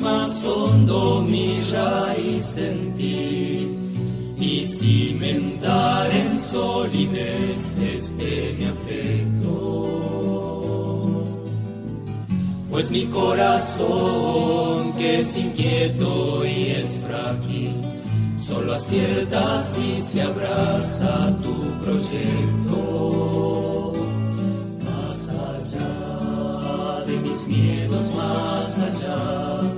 más hondo mi raíz en ti y cimentar en solidez este mi afecto. Pues mi corazón, que es inquieto y es frágil, solo acierta si se abraza tu proyecto. Más allá de mis miedos, más allá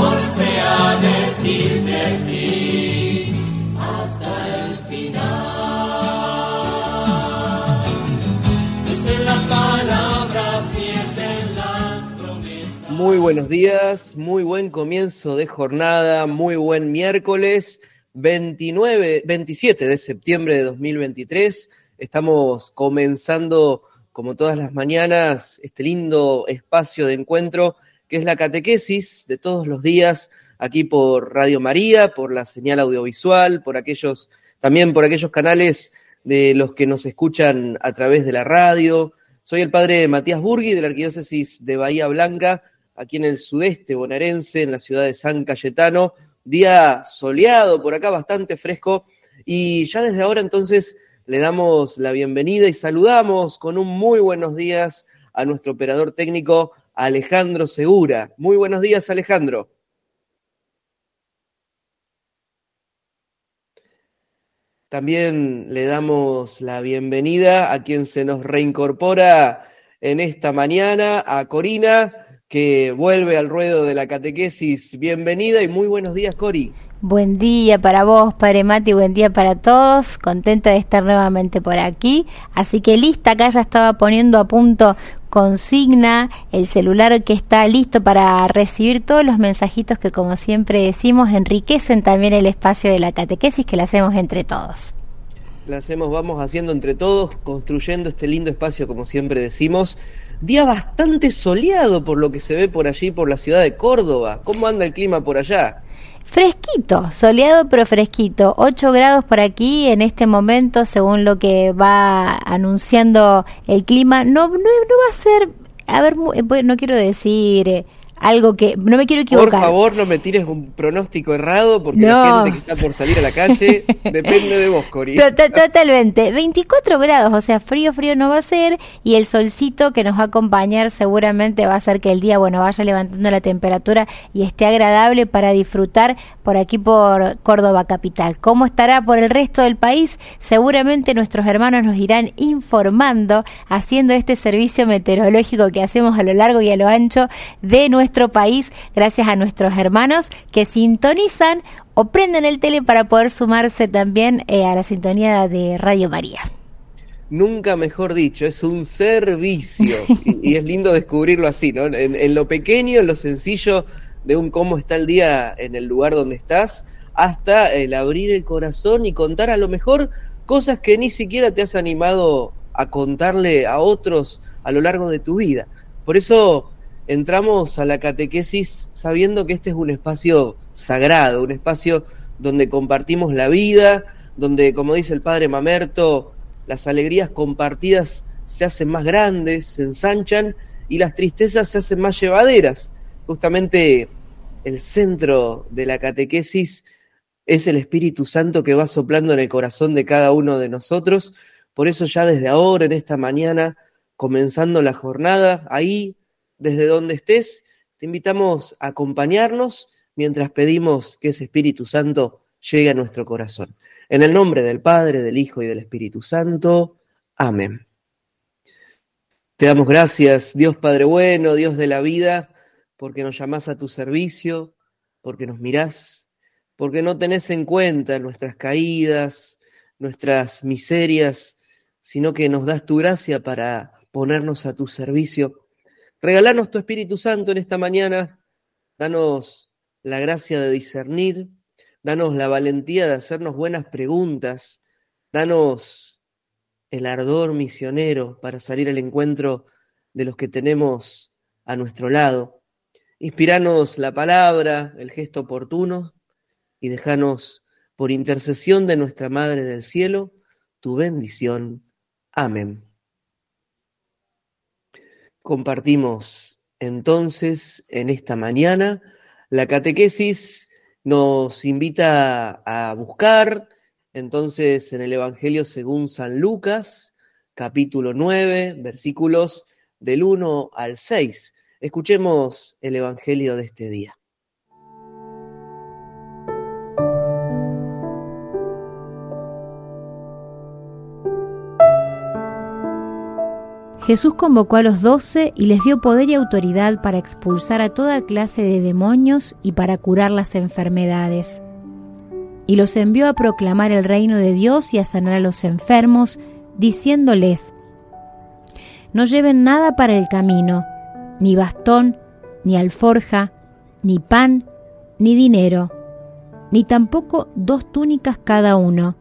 amor sea decirte sí hasta el final. Es en las palabras y es en las promesas. Muy buenos días, muy buen comienzo de jornada, muy buen miércoles 29, 27 de septiembre de 2023. Estamos comenzando, como todas las mañanas, este lindo espacio de encuentro que es la catequesis de todos los días aquí por Radio María, por la señal audiovisual, por aquellos, también por aquellos canales de los que nos escuchan a través de la radio. Soy el padre Matías Burgui de la Arquidiócesis de Bahía Blanca, aquí en el sudeste bonaerense, en la ciudad de San Cayetano. Día soleado por acá, bastante fresco. Y ya desde ahora entonces le damos la bienvenida y saludamos con un muy buenos días a nuestro operador técnico Alejandro Segura. Muy buenos días, Alejandro. También le damos la bienvenida a quien se nos reincorpora en esta mañana, a Corina, que vuelve al ruedo de la catequesis. Bienvenida y muy buenos días, Cori. Buen día para vos, Padre Mati, buen día para todos. Contenta de estar nuevamente por aquí. Así que lista, acá ya estaba poniendo a punto consigna, el celular que está listo para recibir todos los mensajitos que, como siempre decimos, enriquecen también el espacio de la catequesis que la hacemos entre todos. La hacemos, vamos haciendo entre todos, construyendo este lindo espacio, como siempre decimos. Día bastante soleado por lo que se ve por allí, por la ciudad de Córdoba. ¿Cómo anda el clima por allá? Fresquito, soleado pero fresquito. 8 grados por aquí en este momento, según lo que va anunciando el clima. No, no, no va a ser, a ver, eh, no quiero decir eh, algo que no me quiero equivocar. Por favor, no me tires un pronóstico errado porque la gente que está por salir a la calle depende de vos, Cori. Totalmente. 24 grados, o sea, frío, frío no va a ser y el solcito que nos va a acompañar seguramente va a hacer que el día, bueno, vaya levantando la temperatura y esté agradable para disfrutar por aquí por Córdoba capital. ¿Cómo estará por el resto del país? Seguramente nuestros hermanos nos irán informando haciendo este servicio meteorológico que hacemos a lo largo y a lo ancho de nuestro país, gracias a nuestros hermanos que sintonizan o prenden el tele para poder sumarse también eh, a la sintonía de Radio María. Nunca mejor dicho, es un servicio y, es lindo descubrirlo así, ¿no? En, lo pequeño, en lo sencillo de un cómo está el día en el lugar donde estás, hasta el abrir el corazón y contar a lo mejor cosas que ni siquiera te has animado a contarle a otros a lo largo de tu vida. Por eso entramos a la catequesis sabiendo que este es un espacio sagrado, un espacio donde compartimos la vida, donde, como dice el padre Mamerto, las alegrías compartidas se hacen más grandes, se ensanchan y las tristezas se hacen más llevaderas. Justamente el centro de la catequesis es el Espíritu Santo que va soplando en el corazón de cada uno de nosotros. Por eso ya desde ahora, en esta mañana, comenzando la jornada, ahí, desde donde estés, te invitamos a acompañarnos mientras pedimos que ese Espíritu Santo llegue a nuestro corazón. En el nombre del Padre, del Hijo y del Espíritu Santo. Amén. Te damos gracias, Dios Padre bueno, Dios de la vida, porque nos llamás a tu servicio, porque nos mirás, porque no tenés en cuenta nuestras caídas, nuestras miserias, sino que nos das tu gracia para ponernos a tu servicio. Regalarnos tu Espíritu Santo en esta mañana, danos la gracia de discernir, danos la valentía de hacernos buenas preguntas, danos el ardor misionero para salir al encuentro de los que tenemos a nuestro lado. Inspiranos la palabra, el gesto oportuno y déjanos, por intercesión de nuestra Madre del Cielo, tu bendición. Amén. Compartimos entonces en esta mañana la catequesis nos invita a buscar entonces en el Evangelio según San Lucas, capítulo 9, versículos del 1 al 6 Escuchemos el Evangelio de este día. Jesús convocó a los doce y les dio poder y autoridad para expulsar a toda clase de demonios y para curar las enfermedades. Y los envió a proclamar el reino de Dios y a sanar a los enfermos, diciéndoles, No lleven nada para el camino, ni bastón, ni alforja, ni pan, ni dinero, ni tampoco dos túnicas cada uno.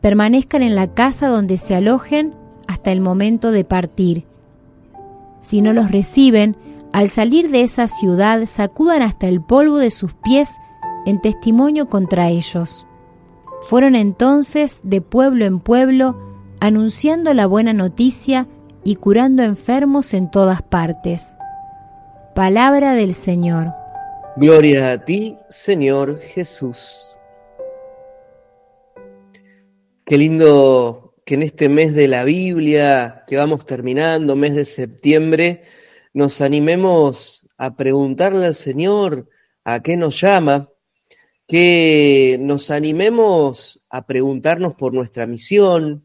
Permanezcan en la casa donde se alojen hasta el momento de partir. Si no los reciben, al salir de esa ciudad sacudan hasta el polvo de sus pies en testimonio contra ellos. Fueron entonces de pueblo en pueblo anunciando la buena noticia y curando enfermos en todas partes. Palabra del Señor. Gloria a ti, Señor Jesús. Qué lindo que en este mes de la Biblia que vamos terminando, mes de septiembre, nos animemos a preguntarle al Señor a qué nos llama, que nos animemos a preguntarnos por nuestra misión,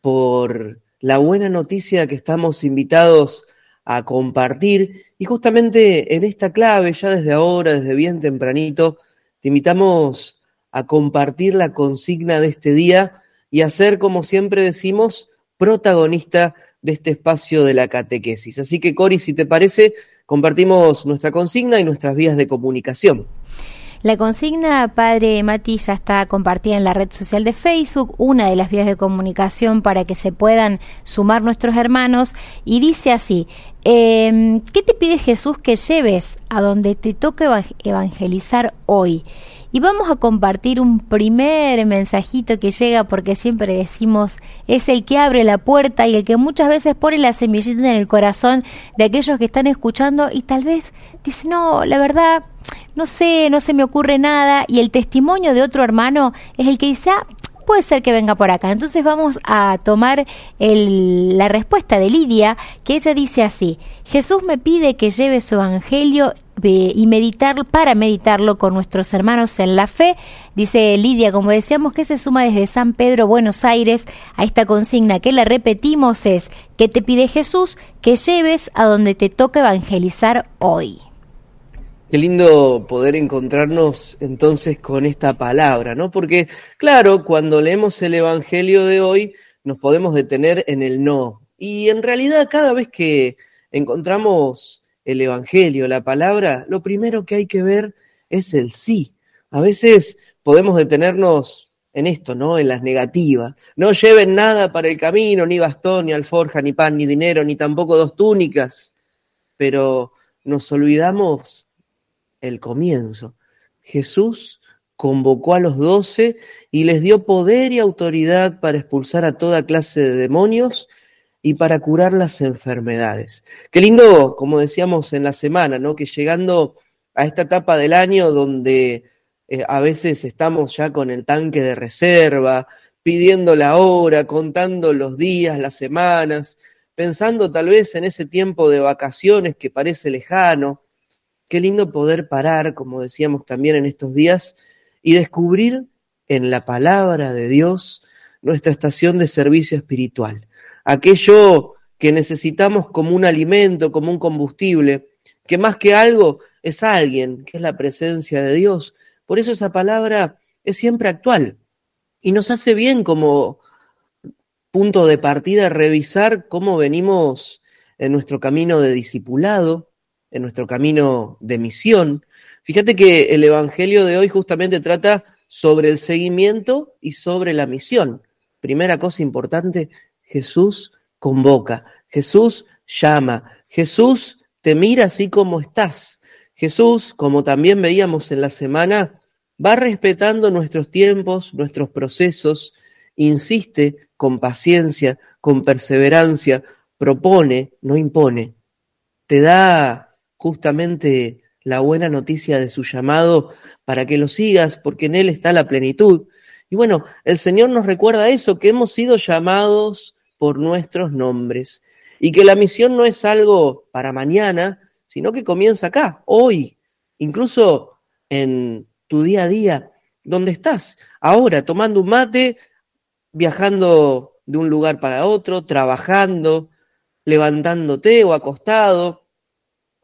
por la buena noticia que estamos invitados a compartir. Y justamente en esta clave, ya desde ahora, desde bien tempranito, te invitamos a compartir la consigna de este día y a ser, como siempre decimos, protagonista de este espacio de la catequesis. Así que, Cori, si te parece, compartimos nuestra consigna y nuestras vías de comunicación. La consigna, padre Mati, ya está compartida en la red social de Facebook, una de las vías de comunicación para que se puedan sumar nuestros hermanos, y dice así, em, ¿qué te pide Jesús que lleves a donde te toque evangelizar hoy? Y vamos a compartir un primer mensajito que llega porque siempre decimos es el que abre la puerta y el que muchas veces pone la semillita en el corazón de aquellos que están escuchando y tal vez dice, no, la verdad, no sé, no se me ocurre nada y el testimonio de otro hermano es el que dice, ah, puede ser que venga por acá. Entonces vamos a tomar la respuesta de Lidia, que ella dice así, Jesús me pide que lleve su evangelio y meditar para meditarlo con nuestros hermanos en la fe. Dice Lidia, como decíamos, que se suma desde San Pedro, Buenos Aires, a esta consigna que la repetimos es, que te pide Jesús que lleves a donde te toca evangelizar hoy. Qué lindo poder encontrarnos entonces con esta palabra, ¿no? Porque, claro, cuando leemos el Evangelio de hoy, nos podemos detener en el no. Y en realidad, cada vez que encontramos el Evangelio, la palabra, lo primero que hay que ver es el sí. A veces podemos detenernos en esto, ¿no? En las negativas. No lleven nada para el camino, ni bastón, ni alforja, ni pan, ni dinero, ni tampoco dos túnicas. Pero nos olvidamos el comienzo. Jesús convocó a los doce y les dio poder y autoridad para expulsar a toda clase de demonios y para curar las enfermedades. Qué lindo, como decíamos en la semana, ¿no? Que llegando a esta etapa del año donde eh, a veces estamos ya con el tanque de reserva, pidiendo la hora, contando los días, las semanas, pensando tal vez en ese tiempo de vacaciones que parece lejano, Qué lindo poder parar, como decíamos también en estos días, y descubrir en la palabra de Dios nuestra estación de servicio espiritual. Aquello que necesitamos como un alimento, como un combustible, que más que algo es alguien, que es la presencia de Dios. Por eso esa palabra es siempre actual y nos hace bien como punto de partida revisar cómo venimos en nuestro camino de discipulado, en nuestro camino de misión. Fíjate que el Evangelio de hoy justamente trata sobre el seguimiento y sobre la misión. Primera cosa importante, Jesús convoca, Jesús llama, Jesús te mira así como estás. Jesús, como también veíamos en la semana, va respetando nuestros tiempos, nuestros procesos, insiste con paciencia, con perseverancia, propone, no impone. Te da justamente la buena noticia de su llamado para que lo sigas, porque en Él está la plenitud. Y bueno, el Señor nos recuerda eso, que hemos sido llamados por nuestros nombres y que la misión no es algo para mañana, sino que comienza acá, hoy, incluso en tu día a día, donde estás, ahora tomando un mate, viajando de un lugar para otro, trabajando, levantándote o acostado,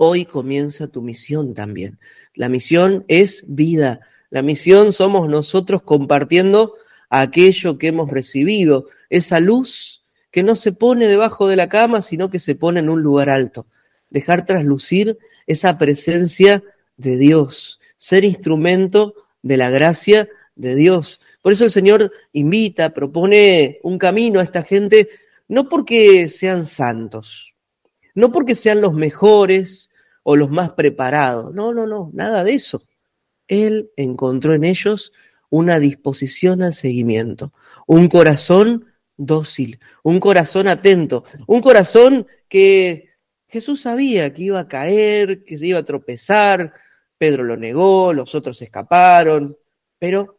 Hoy comienza tu misión también. La misión es vida. La misión somos nosotros compartiendo aquello que hemos recibido, esa luz que no se pone debajo de la cama, sino que se pone en un lugar alto. Dejar traslucir esa presencia de Dios, ser instrumento de la gracia de Dios. Por eso el Señor invita, propone un camino a esta gente, no porque sean santos, no porque sean los mejores, o los más preparados. No, no, no, nada de eso. Él encontró en ellos una disposición al seguimiento, un corazón dócil, un corazón atento, un corazón que Jesús sabía que iba a caer, que se iba a tropezar, Pedro lo negó, los otros escaparon, pero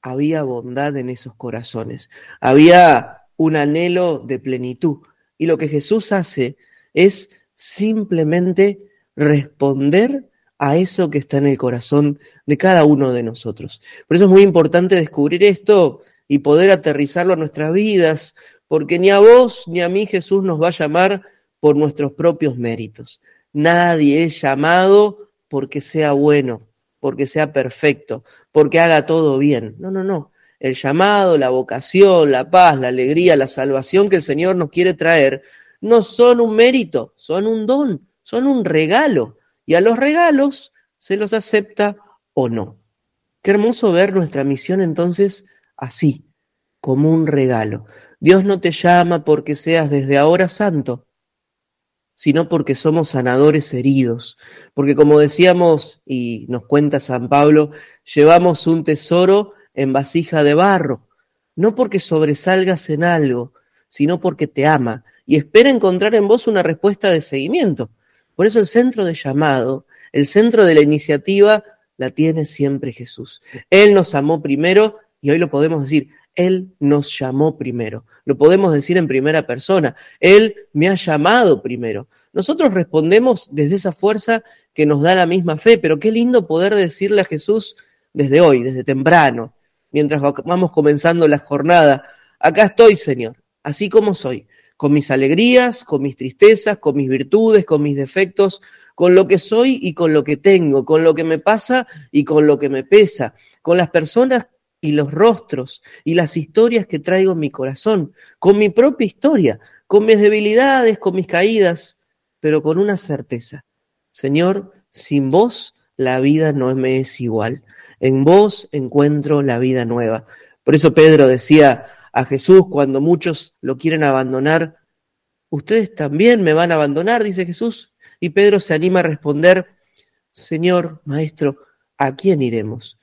había bondad en esos corazones, había un anhelo de plenitud. Y lo que Jesús hace es simplemente responder a eso que está en el corazón de cada uno de nosotros. Por eso es muy importante descubrir esto y poder aterrizarlo a nuestras vidas, porque ni a vos ni a mí Jesús nos va a llamar por nuestros propios méritos. Nadie es llamado porque sea bueno, porque sea perfecto, porque haga todo bien. No, no, no. El llamado, la vocación, la paz, la alegría, la salvación que el Señor nos quiere traer, no son un mérito, son un don son un regalo y a los regalos se los acepta o no. Qué hermoso ver nuestra misión entonces así, como un regalo. Dios no te llama porque seas desde ahora santo, sino porque somos sanadores heridos. Porque como decíamos y nos cuenta San Pablo, llevamos un tesoro en vasija de barro, no porque sobresalgas en algo, sino porque te ama y espera encontrar en vos una respuesta de seguimiento. Por eso el centro de llamado, el centro de la iniciativa, la tiene siempre Jesús. Él nos amó primero y hoy lo podemos decir, Él nos llamó primero. Lo podemos decir en primera persona, Él me ha llamado primero. Nosotros respondemos desde esa fuerza que nos da la misma fe, pero qué lindo poder decirle a Jesús desde hoy, desde temprano, mientras vamos comenzando la jornada, acá estoy, Señor, así como soy, con mis alegrías, con mis tristezas, con mis virtudes, con mis defectos, con lo que soy y con lo que tengo, con lo que me pasa y con lo que me pesa, con las personas y los rostros y las historias que traigo en mi corazón, con mi propia historia, con mis debilidades, con mis caídas, pero con una certeza. Señor, sin vos la vida no me es igual. En vos encuentro la vida nueva. Por eso Pedro decía a Jesús cuando muchos lo quieren abandonar, ustedes también me van a abandonar, dice Jesús. Y Pedro se anima a responder, Señor, Maestro, ¿a quién iremos?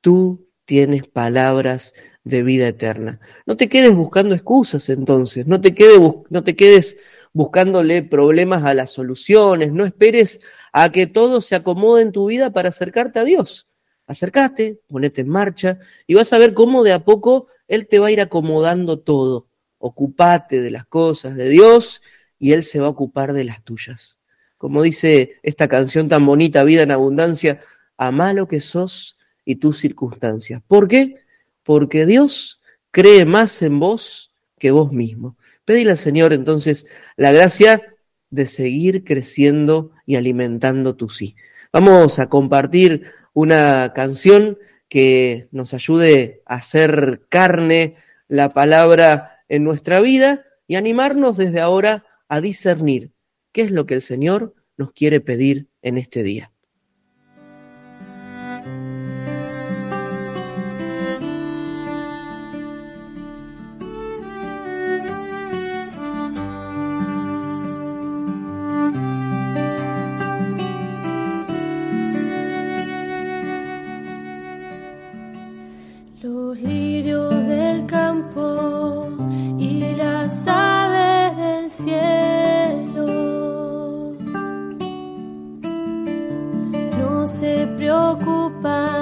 Tú tienes palabras de vida eterna. No te quedes buscando excusas entonces, no te, quedes, no te quedes buscándole problemas a las soluciones, no esperes a que todo se acomode en tu vida para acercarte a Dios acércate, ponete en marcha y vas a ver cómo de a poco Él te va a ir acomodando todo. Ocupate de las cosas de Dios y Él se va a ocupar de las tuyas. Como dice esta canción tan bonita, Vida en Abundancia, ama lo que sos y tus circunstancias. ¿Por qué? Porque Dios cree más en vos que vos mismo. Pedile al Señor entonces la gracia de seguir creciendo y alimentando tu sí. Vamos a compartir una canción que nos ayude a hacer carne la palabra en nuestra vida y animarnos desde ahora a discernir qué es lo que el Señor nos quiere pedir en este día. Estoy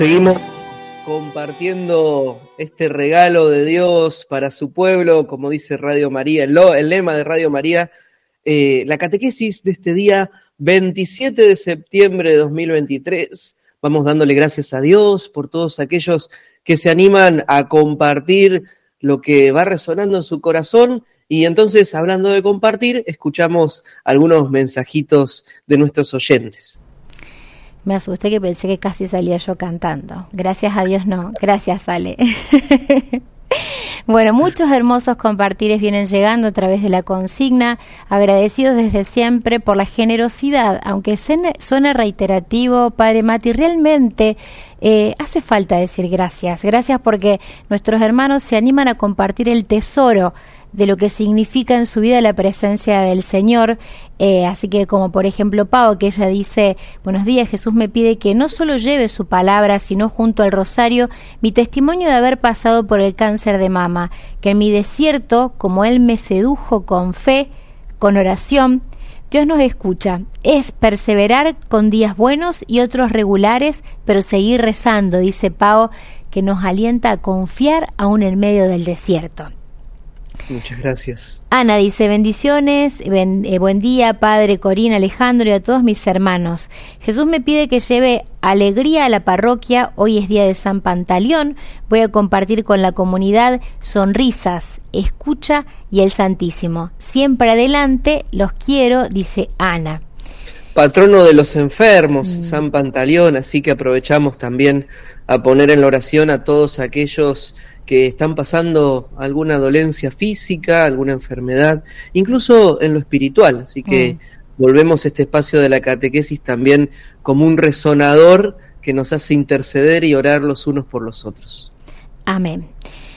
Seguimos compartiendo este regalo de Dios para su pueblo, como dice Radio María, el, lema de Radio María, eh, la catequesis de este día 27 de septiembre de 2023. Vamos dándole gracias a Dios por todos aquellos que se animan a compartir lo que va resonando en su corazón. Y entonces, hablando de compartir, escuchamos algunos mensajitos de nuestros oyentes. Me asusté que pensé que casi salía yo cantando. Gracias a Dios no. Gracias, Ale. Bueno, muchos hermosos compartires vienen llegando a través de la consigna, agradecidos desde siempre por la generosidad, aunque suene reiterativo, Padre Mati, realmente eh, hace falta decir gracias. Gracias porque nuestros hermanos se animan a compartir el tesoro de lo que significa en su vida la presencia del Señor. Eh, así que como por ejemplo Pau, que ella dice, buenos días, Jesús me pide que no solo lleve su palabra, sino junto al rosario mi testimonio de haber pasado por el cáncer de mama, que en mi desierto, como Él me sedujo con fe, con oración, Dios nos escucha. Es perseverar con días buenos y otros regulares, pero seguir rezando, dice Pau, que nos alienta a confiar aún en medio del desierto. Muchas gracias. Ana dice bendiciones, eh, buen día Padre Corina, Alejandro y a todos mis hermanos. Jesús me pide que lleve alegría a la parroquia, hoy es día de San Pantaleón, voy a compartir con la comunidad sonrisas, escucha y el Santísimo. Siempre adelante, los quiero, dice Ana. Patrono de los enfermos, mm. San Pantaleón, así que aprovechamos también a poner en la oración a todos aquellos que están pasando alguna dolencia física, alguna enfermedad, incluso en lo espiritual. Así que mm. volvemos a este espacio de la catequesis también como un resonador que nos hace interceder y orar los unos por los otros. Amén.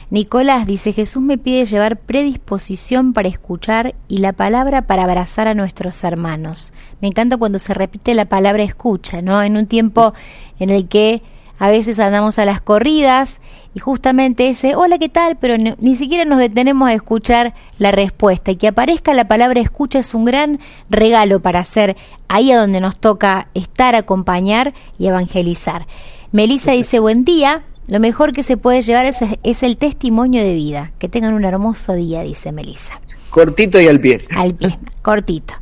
Nicolás dice, Jesús me pide llevar predisposición para escuchar y la palabra para abrazar a nuestros hermanos. Me encanta cuando se repite la palabra escucha, ¿no? En un tiempo en el que a veces andamos a las corridas y justamente ese, hola, ¿qué tal? Pero ni siquiera nos detenemos a escuchar la respuesta. Y que aparezca la palabra escucha es un gran regalo para hacer ahí a donde nos toca estar, acompañar y evangelizar. Melissa dice, buen día. Lo mejor que se puede llevar es, es el testimonio de vida. Que tengan un hermoso día, dice Melissa. Cortito y al pie. Al pie, cortito.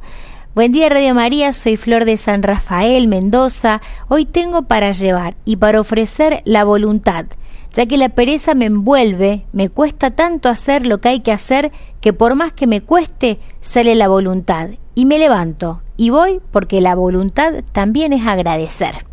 Buen día Radio María, soy Flor de San Rafael, Mendoza. Hoy tengo para llevar y para ofrecer la voluntad, ya que la pereza me envuelve, me cuesta tanto hacer lo que hay que hacer, que por más que me cueste, sale la voluntad. Y me levanto y voy porque la voluntad también es agradecer.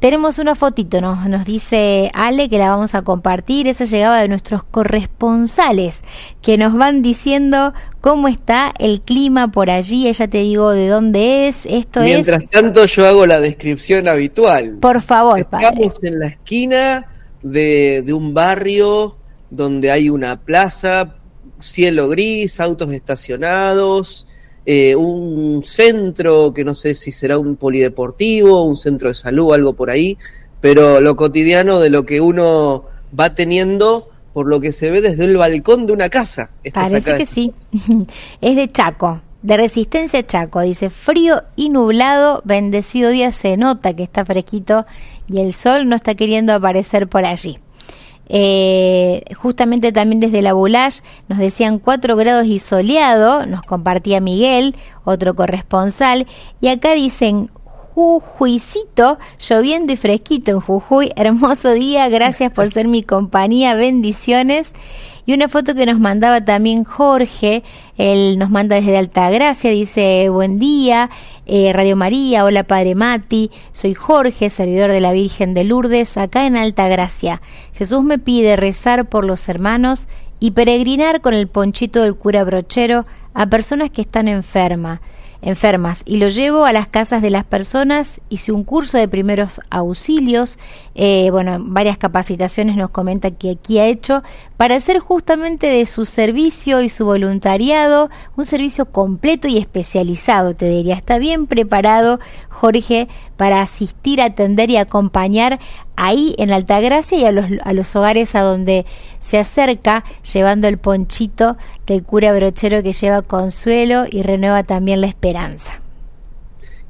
Tenemos una fotito, nos, nos dice Ale que la vamos a compartir. Esa llegaba de nuestros corresponsales que nos van diciendo cómo está el clima por allí. Ella te digo de dónde es. Esto Mientras tanto, yo hago la descripción habitual. Por favor, Estamos en la esquina de, de un barrio donde hay una plaza, cielo gris, autos estacionados eh, un centro que no sé si será un polideportivo, un centro de salud, algo por ahí, pero lo cotidiano de lo que uno va teniendo por lo que se ve desde el balcón de una casa. Parece que sí. es de Chaco, de Resistencia Chaco. Dice frío y nublado, bendecido día, se nota que está fresquito y el sol no está queriendo aparecer por allí. Eh, justamente también desde la Boulage nos decían 4 grados y soleado, nos compartía Miguel, otro corresponsal, y acá dicen Jujuicito, lloviendo y fresquito en Jujuy, hermoso día, gracias por ser mi compañía, bendiciones. Y una foto que nos mandaba también Jorge, él nos manda desde Altagracia, dice, buen día, eh, Radio María, hola Padre Mati, soy Jorge, servidor de la Virgen de Lourdes, acá en Altagracia. Jesús me pide rezar por los hermanos y peregrinar con el ponchito del cura brochero a personas que están enfermas enfermas y lo llevo a las casas de las personas, hice un curso de primeros auxilios, eh, bueno, varias capacitaciones nos comenta que aquí ha hecho para hacer justamente de su servicio y su voluntariado un servicio completo y especializado, te diría, está bien preparado Jorge para asistir, atender y acompañar ahí en Altagracia y a los, a los hogares a donde se acerca llevando el ponchito del cura brochero que lleva consuelo y renueva también la esperanza.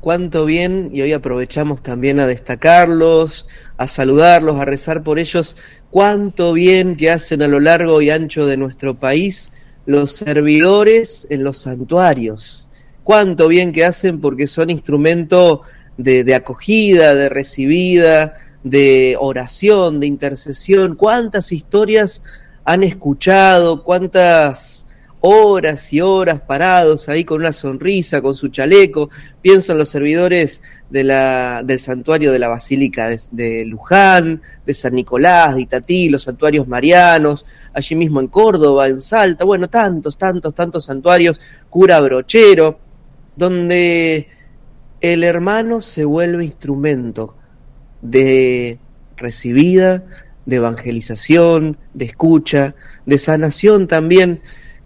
cuánto bien, y hoy aprovechamos también a destacarlos, a saludarlos, a rezar por ellos, cuánto bien que hacen a lo largo y ancho de nuestro país los servidores en los santuarios. Cuánto bien que hacen porque son instrumento de, de acogida, de recibida, de oración, de intercesión. Cuántas historias han escuchado, cuántas horas y horas parados ahí con una sonrisa, con su chaleco. Pienso en los servidores de del santuario de la Basílica de, Luján, de San Nicolás, de Itatí, los santuarios marianos, allí mismo en Córdoba, en Salta, bueno, tantos, tantos, tantos santuarios, cura brochero, donde el hermano se vuelve instrumento de recibida, de evangelización, de escucha, de sanación también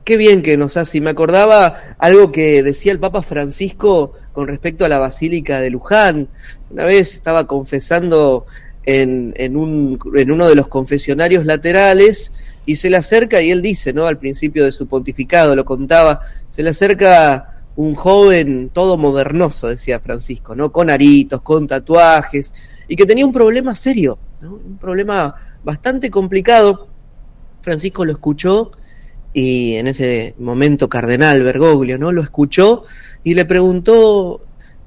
Qué bien que nos hace. Y me acordaba algo que decía el Papa Francisco con respecto a la Basílica de Luján. Una vez estaba confesando en, en, un, en uno de los confesionarios laterales y se le acerca, y él dice, ¿no? Al principio de su pontificado, lo contaba, se le acerca un joven todo modernoso, decía Francisco, ¿no? Con aritos, con tatuajes, y que tenía un problema serio, ¿no? Un problema bastante complicado. Francisco lo escuchó y en ese momento Cardenal Bergoglio, ¿no? Lo escuchó y le preguntó,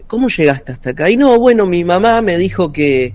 ¿cómo llegaste hasta acá? Y no, bueno, mi mamá me dijo que,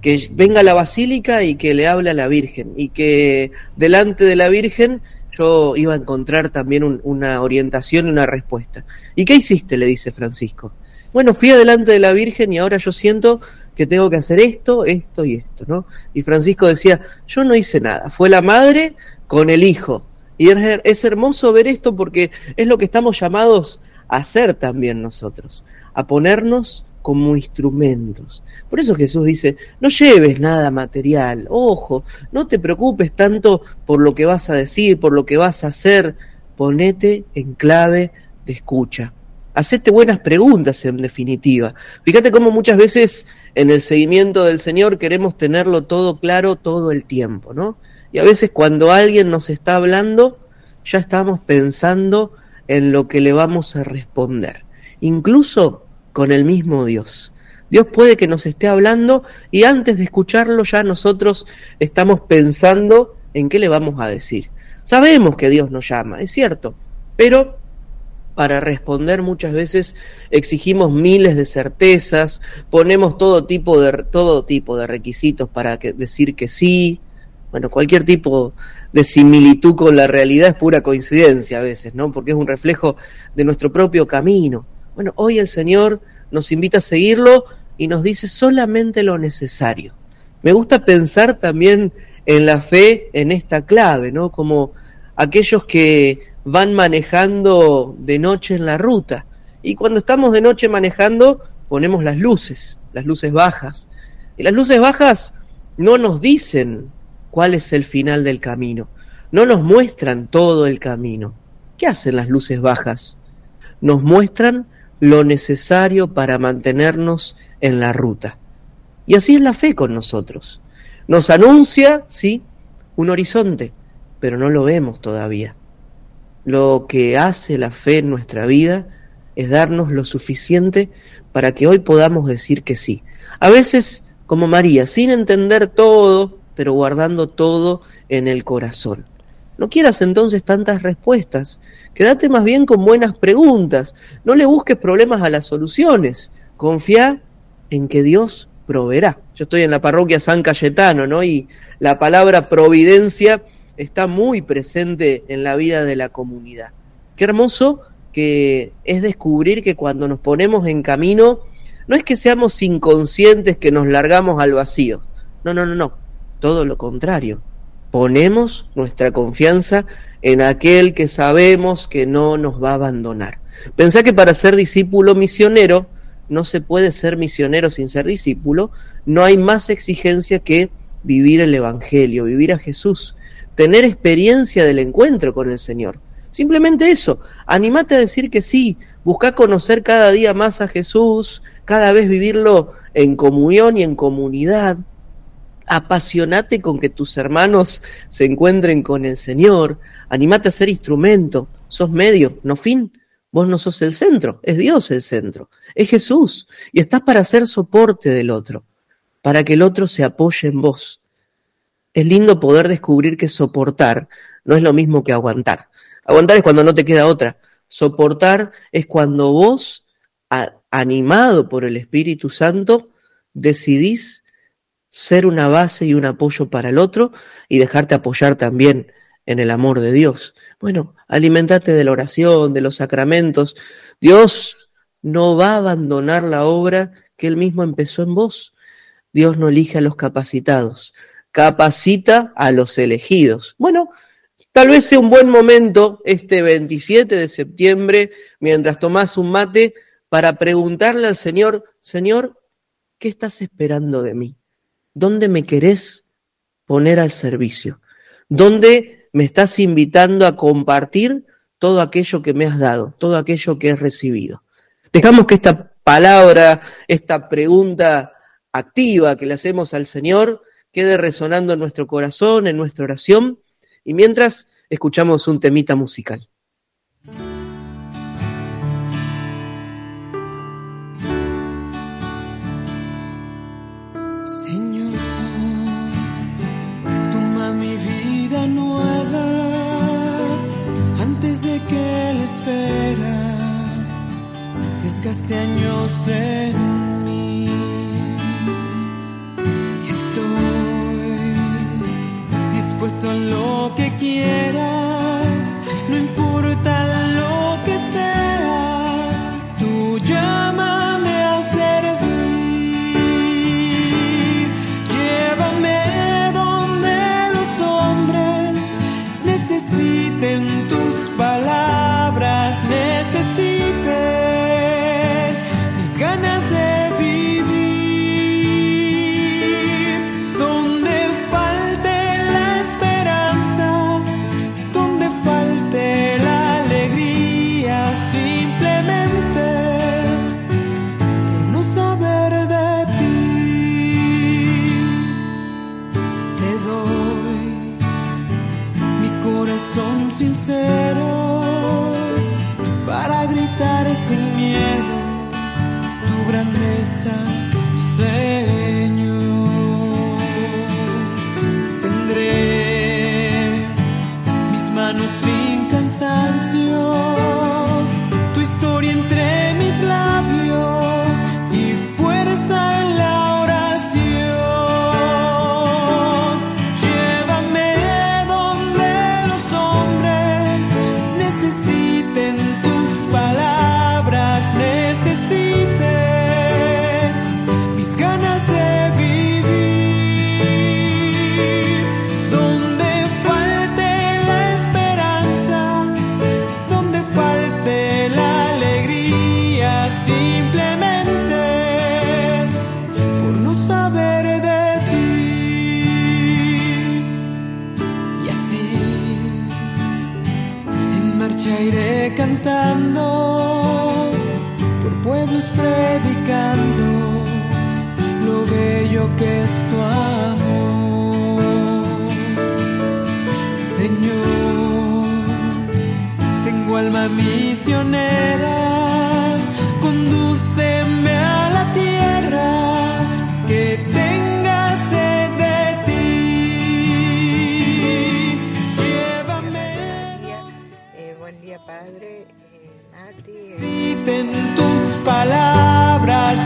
que venga a la basílica y que le hable a la Virgen y que delante de la Virgen yo iba a encontrar también una orientación y una respuesta. ¿Y qué hiciste? le dice Francisco. Bueno, fui adelante de la Virgen y ahora yo siento que tengo que hacer esto, esto y esto, ¿no? Y Francisco decía, yo no hice nada, fue la madre con el hijo, y es, hermoso ver esto porque es lo que estamos llamados a hacer también nosotros, a ponernos como instrumentos. Por eso Jesús dice, no lleves nada material, ojo, no te preocupes tanto por lo que vas a decir, por lo que vas a hacer, ponete en clave de escucha. Hacete buenas preguntas en definitiva. Fíjate cómo muchas veces en el seguimiento del Señor queremos tenerlo todo claro todo el tiempo, ¿no? Y a veces cuando alguien nos está hablando, ya estamos pensando en lo que le vamos a responder, incluso con el mismo Dios. Dios puede que nos esté hablando y antes de escucharlo ya nosotros estamos pensando en qué le vamos a decir. Sabemos que Dios nos llama, es cierto, pero para responder muchas veces exigimos miles de certezas, ponemos todo tipo de todo tipo de requisitos para decir que sí, bueno, cualquier tipo de similitud con la realidad es pura coincidencia a veces, ¿no? Porque es un reflejo de nuestro propio camino. Bueno, hoy el Señor nos invita a seguirlo y nos dice solamente lo necesario. Me gusta pensar también en la fe en esta clave, ¿no? Como aquellos que van manejando de noche en la ruta. Y cuando estamos de noche manejando, ponemos las luces, las luces bajas. Y las luces bajas no nos dicen cuál es el final del camino. No nos muestran todo el camino. ¿Qué hacen las luces bajas? Nos muestran lo necesario para mantenernos en la ruta. Y así es la fe con nosotros. Nos anuncia, sí, un horizonte, pero no lo vemos todavía. Lo que hace la fe en nuestra vida es darnos lo suficiente para que hoy podamos decir que sí. A veces, como María, sin entender todo, pero guardando todo en el corazón. No quieras entonces tantas respuestas, quédate más bien con buenas preguntas, no le busques problemas a las soluciones, confía en que Dios proveerá. Yo estoy en la parroquia San Cayetano, ¿no? Y la palabra providencia está muy presente en la vida de la comunidad. Qué hermoso que es descubrir que cuando nos ponemos en camino, no es que seamos inconscientes que nos largamos al vacío. No, no, no, no todo lo contrario. Ponemos nuestra confianza en aquel que sabemos que no nos va a abandonar. Pensá que para ser discípulo misionero no se puede ser misionero sin ser discípulo, no hay más exigencia que vivir el Evangelio, vivir a Jesús, tener experiencia del encuentro con el Señor. Simplemente eso, animate a decir que sí, busca conocer cada día más a Jesús, cada vez vivirlo en comunión y en comunidad, apasionate con que tus hermanos se encuentren con el Señor, animate a ser instrumento, sos medio, no fin. Vos no sos el centro, es Dios el centro, es Jesús. Y estás para ser soporte del otro, para que el otro se apoye en vos. Es lindo poder descubrir que soportar no es lo mismo que aguantar. Aguantar es cuando no te queda otra. Soportar es cuando vos, animado por el Espíritu Santo, decidís ser una base y un apoyo para el otro y dejarte apoyar también en el amor de Dios. Bueno, alimentate de la oración, de los sacramentos. Dios no va a abandonar la obra que Él mismo empezó en vos. Dios no elige a los capacitados, capacita a los elegidos. Bueno, tal vez sea un buen momento este 27 de septiembre, mientras tomás un mate, para preguntarle al Señor, Señor, ¿qué estás esperando de mí? ¿Dónde me querés poner al servicio? ¿Dónde me estás invitando a compartir todo aquello que me has dado, todo aquello que he recibido? Dejamos que esta palabra, esta pregunta activa que le hacemos al Señor, quede resonando en nuestro corazón, en nuestra oración, y mientras escuchamos un temita musical. Desgaste años en mí. Y estoy dispuesto a lo que quieras, misionera, condúceme a la tierra que tenga sed de ti. Llévame. Eh, buen día, Padre. Eh, Nati, eh, necesiten tus palabras,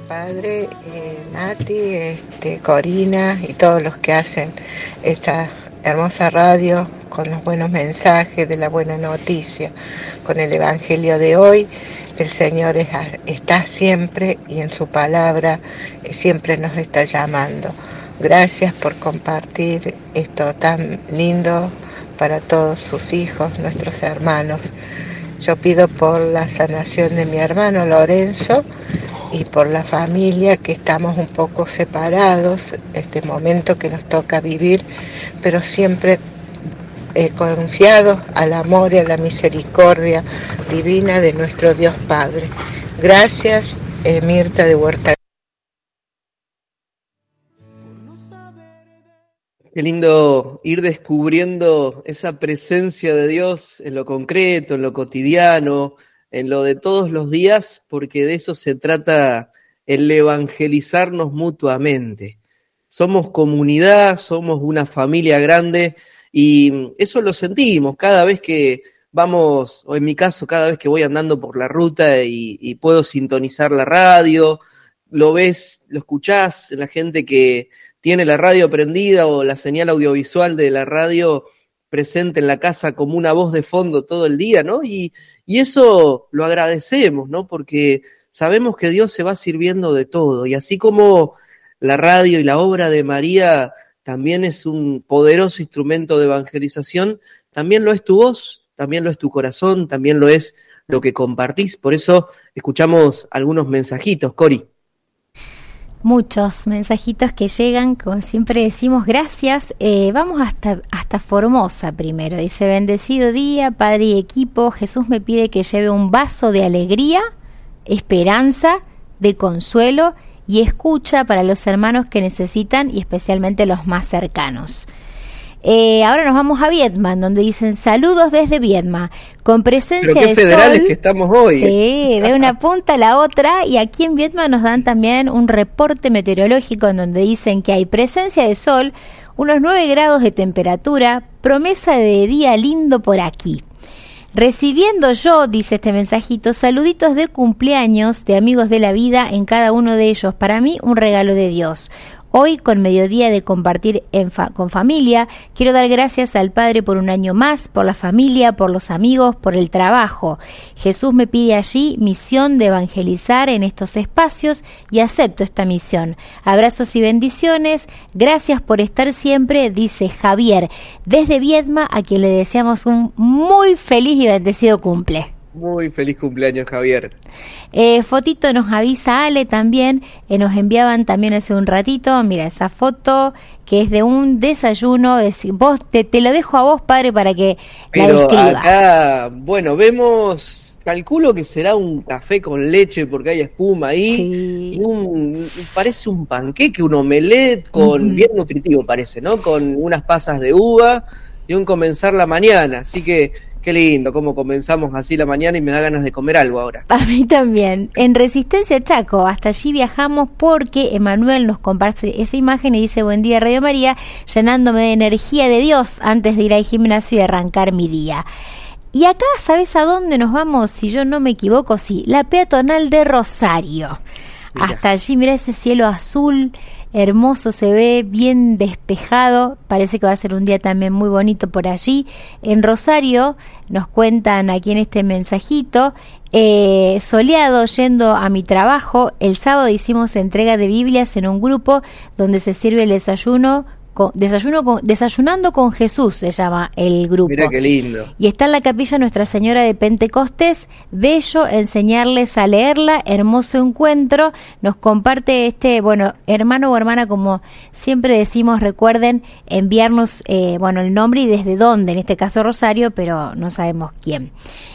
Padre. Eh, Nati, este, Corina y todos los que hacen esta hermosa radio con los buenos mensajes de la buena noticia, con el Evangelio de hoy. El Señor es- está siempre y en su palabra eh, siempre nos está llamando. Gracias por compartir esto tan lindo para todos sus hijos, nuestros hermanos. Yo pido por la sanación de mi hermano Lorenzo y por la familia que estamos un poco separados, este momento que nos toca vivir, pero siempre eh, confiados al amor y a la misericordia divina de nuestro Dios Padre. Gracias, eh, Mirta de Huerta. Qué lindo ir descubriendo esa presencia de Dios en lo concreto, en lo cotidiano, en lo de todos los días, porque de eso se trata el evangelizarnos mutuamente. Somos comunidad, somos una familia grande y eso lo sentimos cada vez que vamos, o en mi caso, cada vez que voy andando por la ruta y, puedo sintonizar la radio, lo ves, lo escuchás, la gente que tiene la radio prendida o la señal audiovisual de la radio presente en la casa como una voz de fondo todo el día, ¿no? Y, y eso lo agradecemos, ¿no? Porque sabemos que Dios se va sirviendo de todo. Y así como la radio y la obra de María también es un poderoso instrumento de evangelización, también lo es tu voz, también lo es tu corazón, también lo es lo que compartís. Por eso escuchamos algunos mensajitos, Cori muchos mensajitos que llegan, como siempre decimos, gracias. Eh, vamos hasta, hasta Formosa primero. Dice, bendecido día, Padre y equipo. Jesús me pide que lleve un vaso de alegría, esperanza, de consuelo y escucha para los hermanos que necesitan y especialmente los más cercanos. Eh, ahora nos vamos a Vietnam, donde dicen saludos desde Vietnam, con presencia Pero qué de federales sol. que estamos hoy. Sí, de una punta a la otra. Y aquí en Vietnam nos dan también un reporte meteorológico en donde dicen que hay presencia de sol, unos 9 grados de temperatura, promesa de día lindo por aquí. Recibiendo yo, dice este mensajito, saluditos de cumpleaños de amigos de la vida en cada uno de ellos. Para mí, un regalo de Dios. Hoy, con mediodía de compartir con familia, quiero dar gracias al Padre por un año más, por la familia, por los amigos, por el trabajo. Jesús me pide allí misión de evangelizar en estos espacios y acepto esta misión. Abrazos y bendiciones. Gracias por estar siempre, dice Javier, desde Viedma, a quien le deseamos un muy feliz y bendecido cumple. Muy feliz cumpleaños, Javier. Eh, fotito nos avisa Ale también, eh, nos enviaban también hace un ratito, mira esa foto que es de un desayuno, es, vos te, te, lo dejo a vos padre para que Pero la describas. acá, bueno, vemos, calculo que será un café con leche porque hay espuma ahí, Sí. y un, parece un panqueque, un omelette con, bien nutritivo parece, ¿no? Con unas pasas de uva y un comenzar la mañana, así que qué lindo cómo comenzamos así la mañana y me da ganas de comer algo ahora. A mí también. En Resistencia Chaco, hasta allí viajamos porque Emanuel nos comparte esa imagen y dice, buen día Radio María, llenándome de energía de Dios antes de ir al gimnasio y arrancar mi día. Y acá, ¿sabes a dónde nos vamos? Si yo no me equivoco, sí, la peatonal de Rosario. Mira. Hasta allí, mira ese cielo azul, hermoso, se ve bien despejado. Parece que va a ser un día también muy bonito por allí. En Rosario, nos cuentan aquí en este mensajito, eh, soleado yendo a mi trabajo. El sábado hicimos entrega de Biblias en un grupo donde se sirve el desayuno. Con, desayuno con, desayunando con Jesús se llama el grupo. Mira qué lindo. Y está en la capilla Nuestra Señora de Pentecostés. Bello enseñarles a leerla. Hermoso encuentro. Nos comparte este, bueno, hermano o hermana, como siempre decimos, recuerden enviarnos, eh, bueno, el nombre y desde dónde. En este caso Rosario, pero no sabemos quién.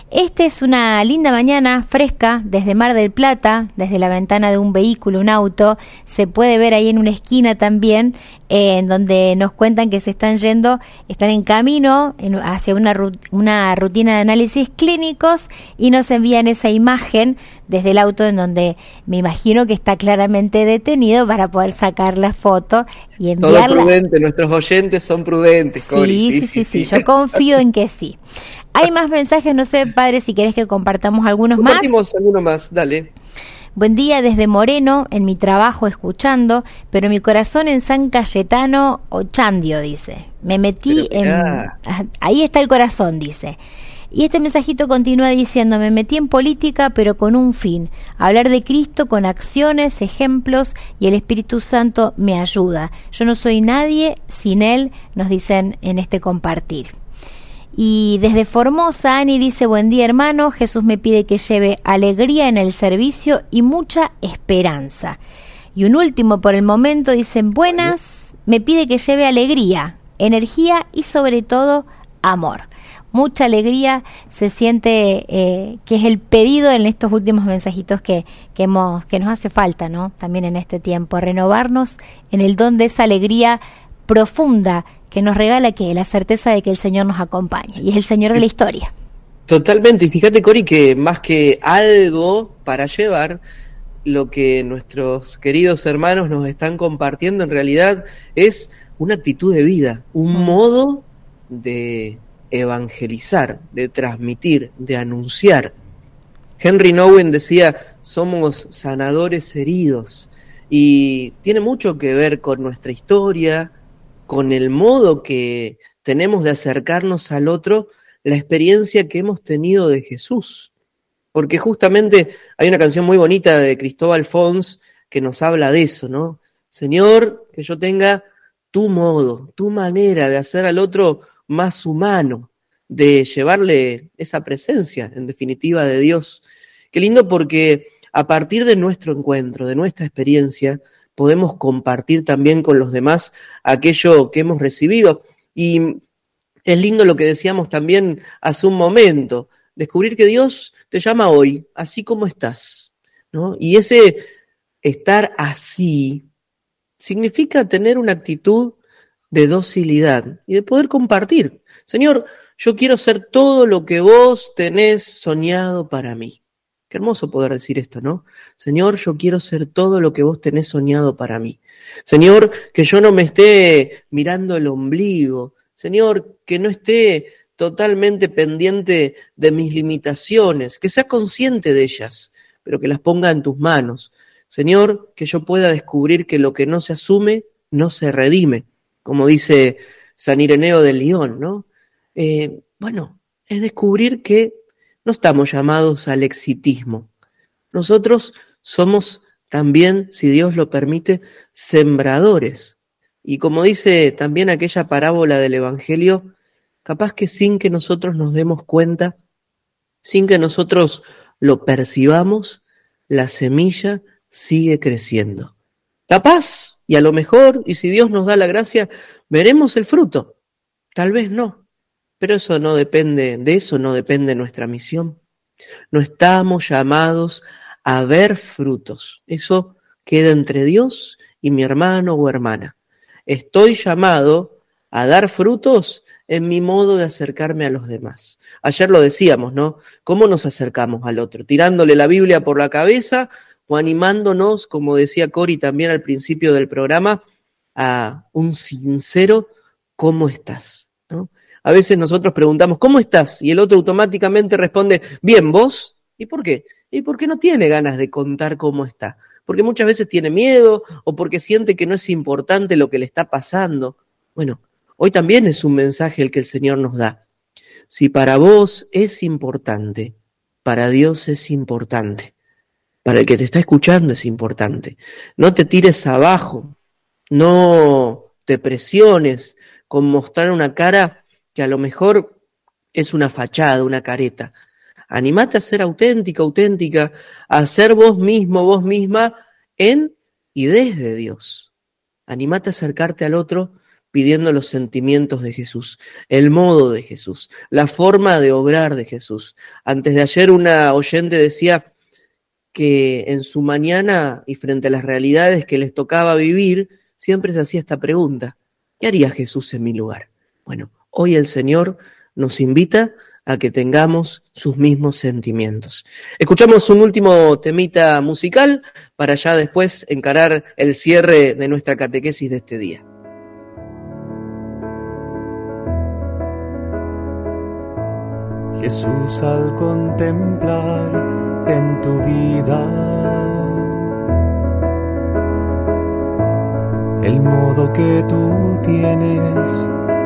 Esta es una linda mañana fresca desde Mar del Plata, desde la ventana de un vehículo, un auto. Se puede ver ahí en una esquina también, eh, en donde nos cuentan que se están yendo, están en camino en- hacia una, una rutina de análisis clínicos y nos envían esa imagen desde el auto en donde me imagino que está claramente detenido para poder sacar la foto y Todo enviarla. prudente, nuestros oyentes son prudentes, Cori. Sí, sí, sí, sí, yo confío en que sí. Hay más mensajes, no sé, padre, si querés que compartamos algunos más. Compartimos alguno más, dale. Buen día desde Moreno, en mi trabajo escuchando, pero mi corazón en San Cayetano Ochandio, dice. Me metí en... Ah, Ahí está el corazón, dice. Y este mensajito continúa diciendo, me metí en política pero con un fin, hablar de Cristo con acciones, ejemplos y el Espíritu Santo me ayuda. Yo no soy nadie sin Él, nos dicen en este compartir. Y desde Formosa, Ani dice, buen día hermano, Jesús me pide que lleve alegría en el servicio y mucha esperanza. Y un último por el momento, dicen, buenas, me pide que lleve alegría, energía y sobre todo amor. Mucha alegría se siente eh, que es el pedido en estos últimos mensajitos que, que, hemos, que nos hace falta, ¿no? También en este tiempo, renovarnos en el don de esa alegría profunda que nos regala que la certeza de que el Señor nos acompaña y es el Señor de la historia. Totalmente, y fíjate Cori que más que algo para llevar, lo que nuestros queridos hermanos nos están compartiendo en realidad es una actitud de vida, un mm. modo de evangelizar, de transmitir, de anunciar. Henry Nowen decía, somos sanadores heridos y tiene mucho que ver con nuestra historia, con el modo que tenemos de acercarnos al otro, la experiencia que hemos tenido de Jesús. Porque justamente hay una canción muy bonita de Cristóbal Fons que nos habla de eso, ¿no? Señor, que yo tenga tu modo, tu manera de hacer al otro más humano, de llevarle esa presencia, en definitiva, de Dios. Qué lindo porque a partir de nuestro encuentro, de nuestra experiencia, podemos compartir también con los demás aquello que hemos recibido. Y es lindo lo que decíamos también hace un momento, descubrir que Dios te llama hoy, así como estás. ¿no? Y ese estar así significa tener una actitud de docilidad y de poder compartir. Señor, yo quiero ser todo lo que vos tenés soñado para mí. Hermoso poder decir esto, ¿no? Señor, yo quiero ser todo lo que vos tenés soñado para mí. Señor, que yo no me esté mirando el ombligo. Señor, que no esté totalmente pendiente de mis limitaciones, que sea consciente de ellas, pero que las ponga en tus manos. Señor, que yo pueda descubrir que lo que no se asume no se redime, como dice San Ireneo del León, ¿no? Eh, bueno, es descubrir que no estamos llamados al exitismo. Nosotros somos también, si Dios lo permite, sembradores. Y como dice también aquella parábola del Evangelio, capaz que sin que nosotros nos demos cuenta, sin que nosotros lo percibamos, la semilla sigue creciendo. Capaz, y a lo mejor, y si Dios nos da la gracia, veremos el fruto. Tal vez no, pero eso no depende, de eso no depende nuestra misión. No estamos llamados a ver frutos. Eso queda entre Dios y mi hermano o hermana. Estoy llamado a dar frutos en mi modo de acercarme a los demás. Ayer lo decíamos, ¿no? ¿Cómo nos acercamos al otro? ¿Tirándole la Biblia por la cabeza o animándonos, como decía Cori también al principio del programa, a un sincero ¿cómo estás? A veces nosotros preguntamos, ¿cómo estás? Y el otro automáticamente responde, bien, ¿vos? ¿Y por qué? ¿Y por qué no tiene ganas de contar cómo está? Porque muchas veces tiene miedo o porque siente que no es importante lo que le está pasando. Bueno, Hoy también es un mensaje el que el Señor nos da. Si para vos es importante, para Dios es importante. Para el que te está escuchando es importante. No te tires abajo, no te presiones con mostrar una cara que a lo mejor es una fachada, una careta. Animate a ser auténtica, auténtica, a ser vos mismo, vos misma en y desde Dios. Animate a acercarte al otro pidiendo los sentimientos de Jesús, el modo de Jesús, la forma de obrar de Jesús. Antes de ayer una oyente decía que en su mañana y frente a las realidades que les tocaba vivir, siempre se hacía esta pregunta, ¿qué haría Jesús en mi lugar? Bueno, hoy el Señor nos invita a que tengamos sus mismos sentimientos. Escuchamos un último temita musical para ya después encarar el cierre de nuestra catequesis de este día. Jesús al contemplar en tu vida el modo que tú tienes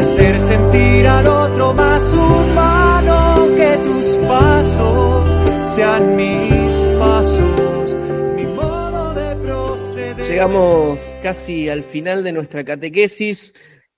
hacer sentir al otro más humano, que tus pasos sean mis pasos, mi modo de proceder. Llegamos casi al final de nuestra catequesis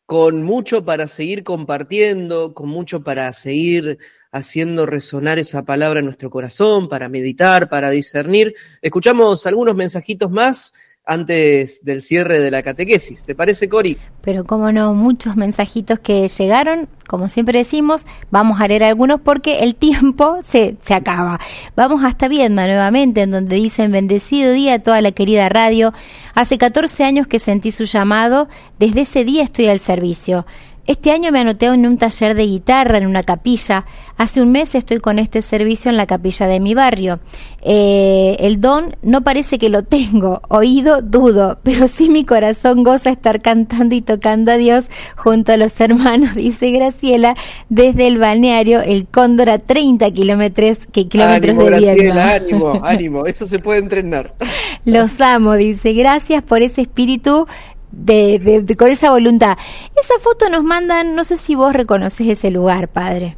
con mucho para seguir compartiendo, con mucho para seguir haciendo resonar esa palabra en nuestro corazón, para meditar, para discernir. Escuchamos algunos mensajitos más antes del cierre de la catequesis. ¿Te parece, Cori? Pero como no, muchos mensajitos que llegaron, como siempre decimos, vamos a leer algunos porque el tiempo se, se acaba. Vamos hasta Viedma nuevamente, en donde dicen bendecido día a toda la querida radio. Hace 14 años que sentí su llamado, desde ese día estoy al servicio. Este año me anoté en un taller de guitarra en una capilla. Hace un mes estoy con este servicio en la capilla de mi barrio. Eh, el don no parece que lo tengo, oído dudo, pero sí mi corazón goza estar cantando y tocando a Dios junto a los hermanos, dice Graciela, desde el balneario El Cóndor a 30 kilómetros, que, kilómetros ánimo, de Graciela, ánimo, ánimo, eso se puede entrenar. Los amo, dice, gracias por ese espíritu de, de, con esa voluntad. Esa foto nos mandan, no sé si vos reconoces ese lugar, padre.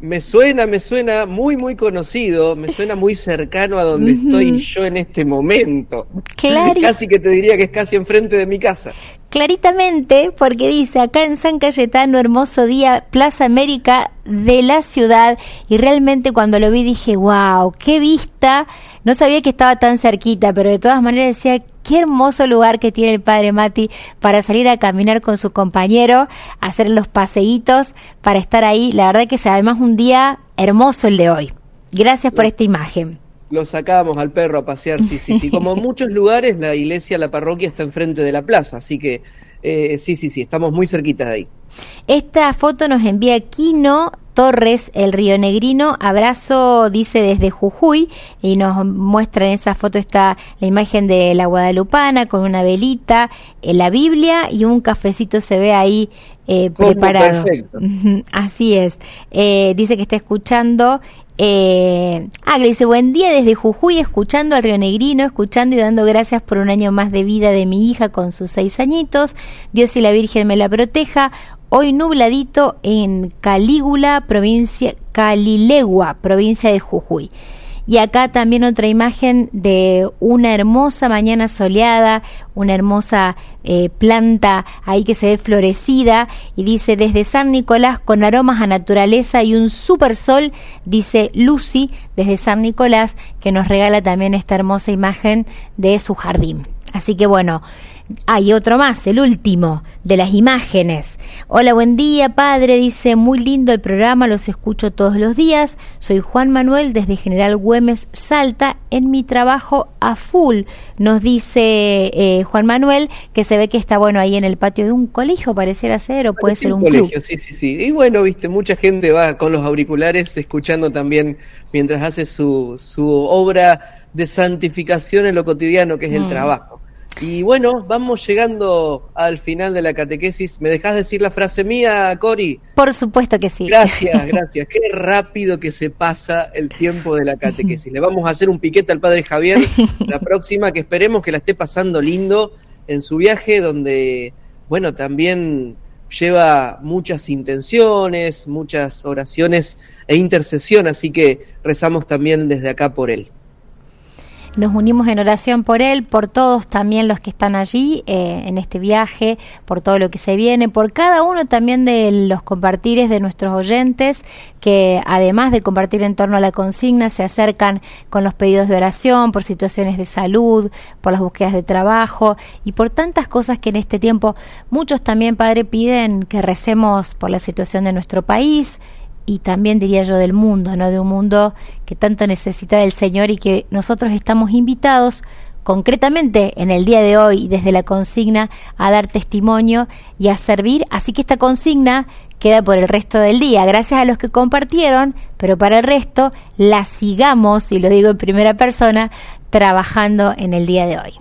Me suena, me suena muy, muy conocido, me suena muy cercano a donde estoy yo en este momento. Claro. Casi que te diría que es casi enfrente de mi casa. Claritamente, porque dice acá en San Cayetano, hermoso día, Plaza América de la ciudad, y realmente cuando lo vi dije, wow, qué vista, no sabía que estaba tan cerquita, pero de todas maneras decía, qué hermoso lugar que tiene el padre Mati para salir a caminar con su compañero, hacer los paseitos, para estar ahí, la verdad que es además un día hermoso el de hoy. Gracias por esta imagen lo sacábamos al perro a pasear, sí, sí, sí. Como en muchos lugares, la iglesia, la parroquia está enfrente de la plaza, así que eh, sí, sí, sí, estamos muy cerquitas de ahí. Esta foto nos envía Quino Torres, el Río Negrino. Abrazo, dice desde Jujuy, y nos muestra en esa foto está la imagen de la Guadalupana con una velita, en la Biblia y un cafecito se ve ahí eh, preparado. Perfecto. Así es. Eh, dice que está escuchando eh, ah, le dice, buen día desde Jujuy, escuchando al Río Negrino, escuchando y dando gracias por un año más de vida de mi hija con sus seis añitos. Dios y la Virgen me la proteja. Hoy nubladito en Calígula, provincia, Calilegua, provincia de Jujuy. Y acá también otra imagen de una hermosa mañana soleada, una hermosa eh, planta ahí que se ve florecida y dice desde San Nicolás con aromas a naturaleza y un super sol, dice Lucy desde San Nicolás que nos regala también esta hermosa imagen de su jardín. Así que bueno, Hay otro más, el último, de las imágenes. Hola, buen día, padre. Dice, muy lindo el programa, los escucho todos los días. Soy Juan Manuel desde General Güemes, Salta, en mi trabajo a full. Nos dice eh, Juan Manuel que se ve que está bueno ahí en el patio de un colegio, pareciera ser, o puede ser un, colegio. Sí, sí, sí. Y bueno, viste, mucha gente va con los auriculares escuchando también mientras hace su, su obra de santificación en lo cotidiano, que es el mm. trabajo. Y bueno, vamos llegando al final de la catequesis. ¿Me dejas decir la frase mía, Cori? Por supuesto que sí. Gracias, gracias. Qué rápido que se pasa el tiempo de la catequesis. Le vamos a hacer un piquete al padre Javier la próxima, que esperemos que la esté pasando lindo en su viaje, donde, bueno, también lleva muchas intenciones, muchas oraciones e intercesión, así que rezamos también desde acá por él. Nos unimos en oración por él, por todos también los que están allí eh, en este viaje, por todo lo que se viene, por cada uno también de los compartires de nuestros oyentes que además de compartir en torno a la consigna se acercan con los pedidos de oración por situaciones de salud, por las búsquedas de trabajo y por tantas cosas que en este tiempo muchos también, Padre, piden que recemos por la situación de nuestro país, y también diría yo del mundo, ¿no? De un mundo que tanto necesita del Señor y que nosotros estamos invitados concretamente en el día de hoy desde la consigna a dar testimonio y a servir, así que esta consigna queda por el resto del día, gracias a los que compartieron, pero para el resto la sigamos, y lo digo en primera persona, trabajando en el día de hoy.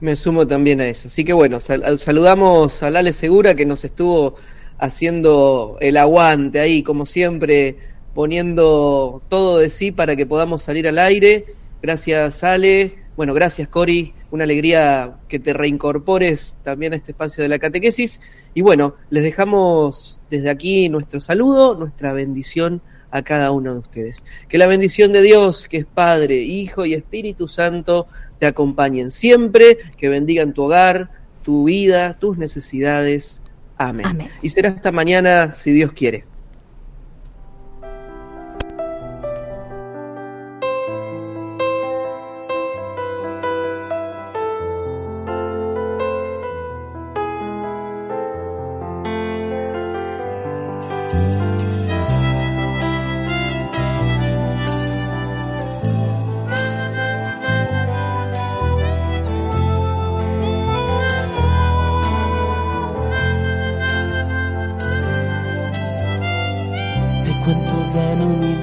Me sumo también a eso. Así que bueno, saludamos a Lale Segura que nos estuvo haciendo el aguante ahí, como siempre, poniendo todo de sí para que podamos salir al aire. Gracias, Ale. Bueno, gracias, Cori. Una alegría que te reincorpores también a este espacio de la catequesis. Y bueno, les dejamos desde aquí nuestro saludo, nuestra bendición a cada uno de ustedes. Que la bendición de Dios, que es Padre, Hijo y Espíritu Santo, te acompañen siempre, que bendigan tu hogar, tu vida, tus necesidades Amén. Y será hasta mañana, si Dios quiere.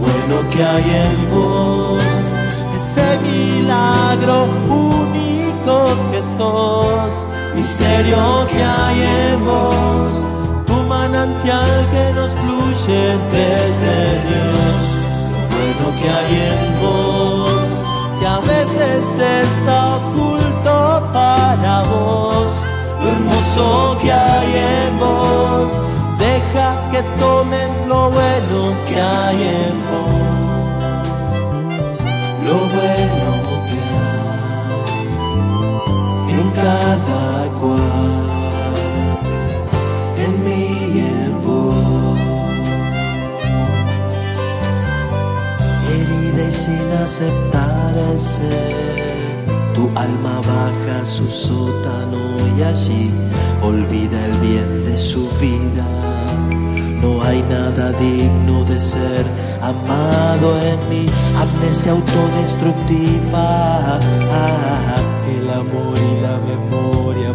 bueno que hay en vos, ese milagro único que sos, misterio que hay en vos manantial que nos fluye desde Dios. Bueno que hay en vos, que a veces está oculto para vos. Lo hermoso que hay en vos, deja que tomen lo bueno que hay en vos. Lo bueno que hay en cada cual. sin aceptar Tu alma baja su sótano y allí olvida el bien de su vida. No hay nada digno de ser amado en mí, amnesia autodestructiva, el amor y la memoria.